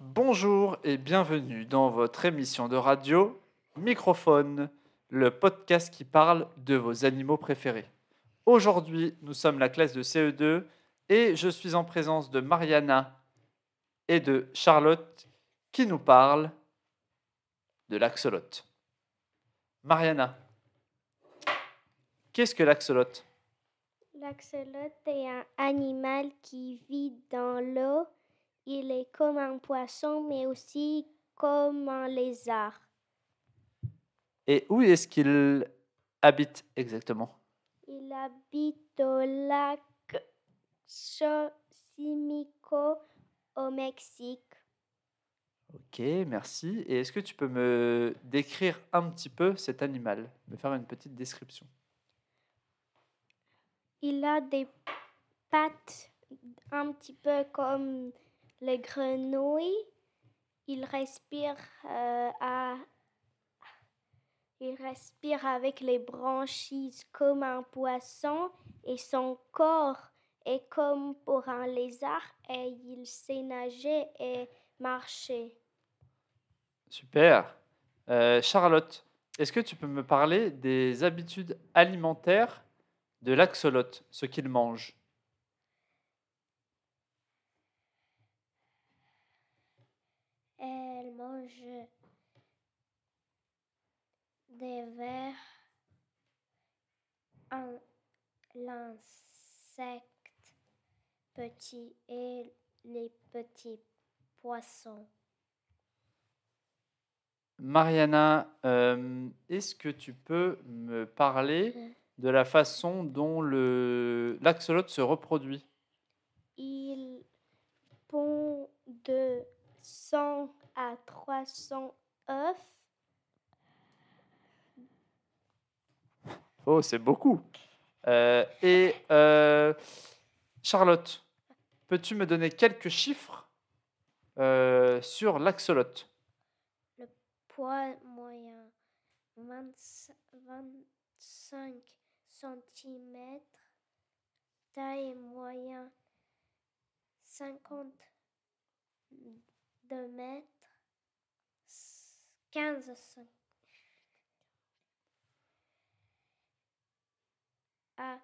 Bonjour et bienvenue dans votre émission de radio Microphone, le podcast qui parle de vos animaux préférés. Aujourd'hui, nous sommes la classe de CE2 et je suis en présence de Mariana et de Charlotte qui nous parlent de l'axolote. Mariana, qu'est-ce que l'axolote? L'axolote est un animal qui vit dans l'eau. Il est comme un poisson, mais aussi comme un lézard. Et où est-ce qu'il habite exactement? Il habite au lac Xochimilco au Mexique. Ok, merci. Et est-ce que tu peux me décrire un petit peu cet animal? Me faire une petite description Il a des pattes un petit peu comme les grenouilles. Il respire euh, à il respire avec les branchies comme un poisson et son corps est comme pour un lézard et il sait nager et marcher. Super. Euh, Charlotte, est-ce que tu peux me parler des habitudes alimentaires de l'axolote, ce qu'il mange? Elle mange des vers, un, l'insecte petit et les petits poissons. Mariana, euh, est-ce que tu peux me parler de la façon dont le l'axolote se reproduit? Il pond de 100 à 300 œufs. Oh, c'est beaucoup. Euh, et euh, Charlotte, peux-tu me donner quelques chiffres euh, sur l'axolote? Le poids moyen 20 25 cm. Taille moyen 52 mètres. 15 cm. à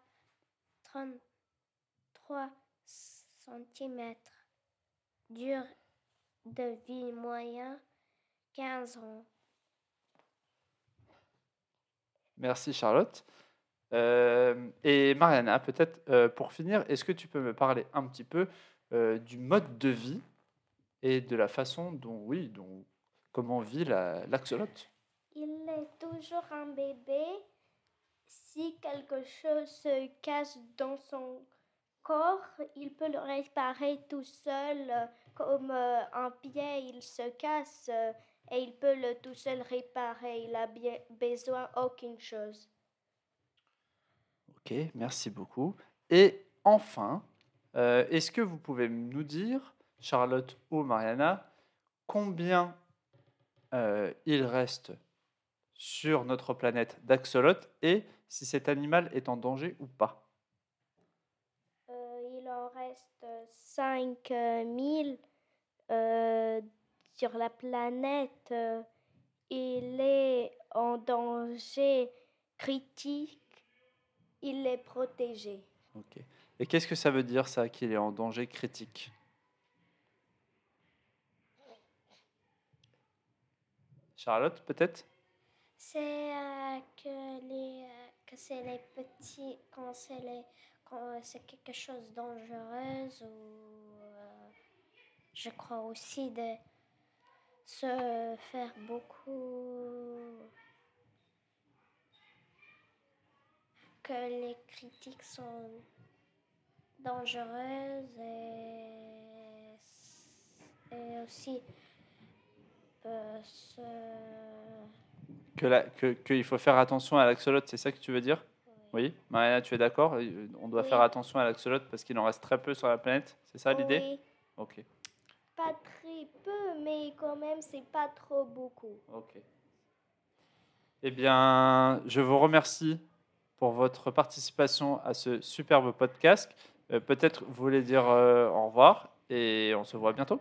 33 cm. Dur de vie moyen 15 ans. Merci Charlotte. Euh, et Mariana, peut-être euh, pour finir, est-ce que tu peux me parler un petit peu euh, du mode de vie et de la façon dont, oui, dont, comment vit la- l'axolote Il est toujours un bébé. Si quelque chose se casse dans son corps, il peut le réparer tout seul, comme euh, un pied, il se casse euh, et il peut le tout seul réparer. Il a bien besoin aucune chose. Ok, merci beaucoup. Et enfin, euh, est-ce que vous pouvez nous dire, Charlotte ou Mariana, combien euh, il reste sur notre planète d'axolotes et si cet animal est en danger ou pas Euh, il en reste 5000 euh, sur la planète. Euh, il est en danger critique. Il est protégé. Ok. Et qu'est-ce que ça veut dire ça, qu'il est en danger critique? Charlotte, peut-être? C'est euh, que les euh, que c'est les petits quand c'est les quand c'est quelque chose de dangereux ou euh, je crois aussi de se faire beaucoup que les critiques sont dangereuses et, aussi se que la- que- Qu'il faut faire attention à l'axolote, c'est ça que tu veux dire? Oui Mariana, tu es d'accord? Euh, On doit Oui. faire attention à l'axolote parce qu'il en reste très peu sur la planète, c'est ça l'idée? Oui, Ok. pas très peu, mais quand même, c'est pas trop beaucoup. Ok. Eh bien, je vous remercie pour votre participation à ce superbe podcast. Euh, Peut-être vous voulez dire euh, au revoir et on se voit bientôt.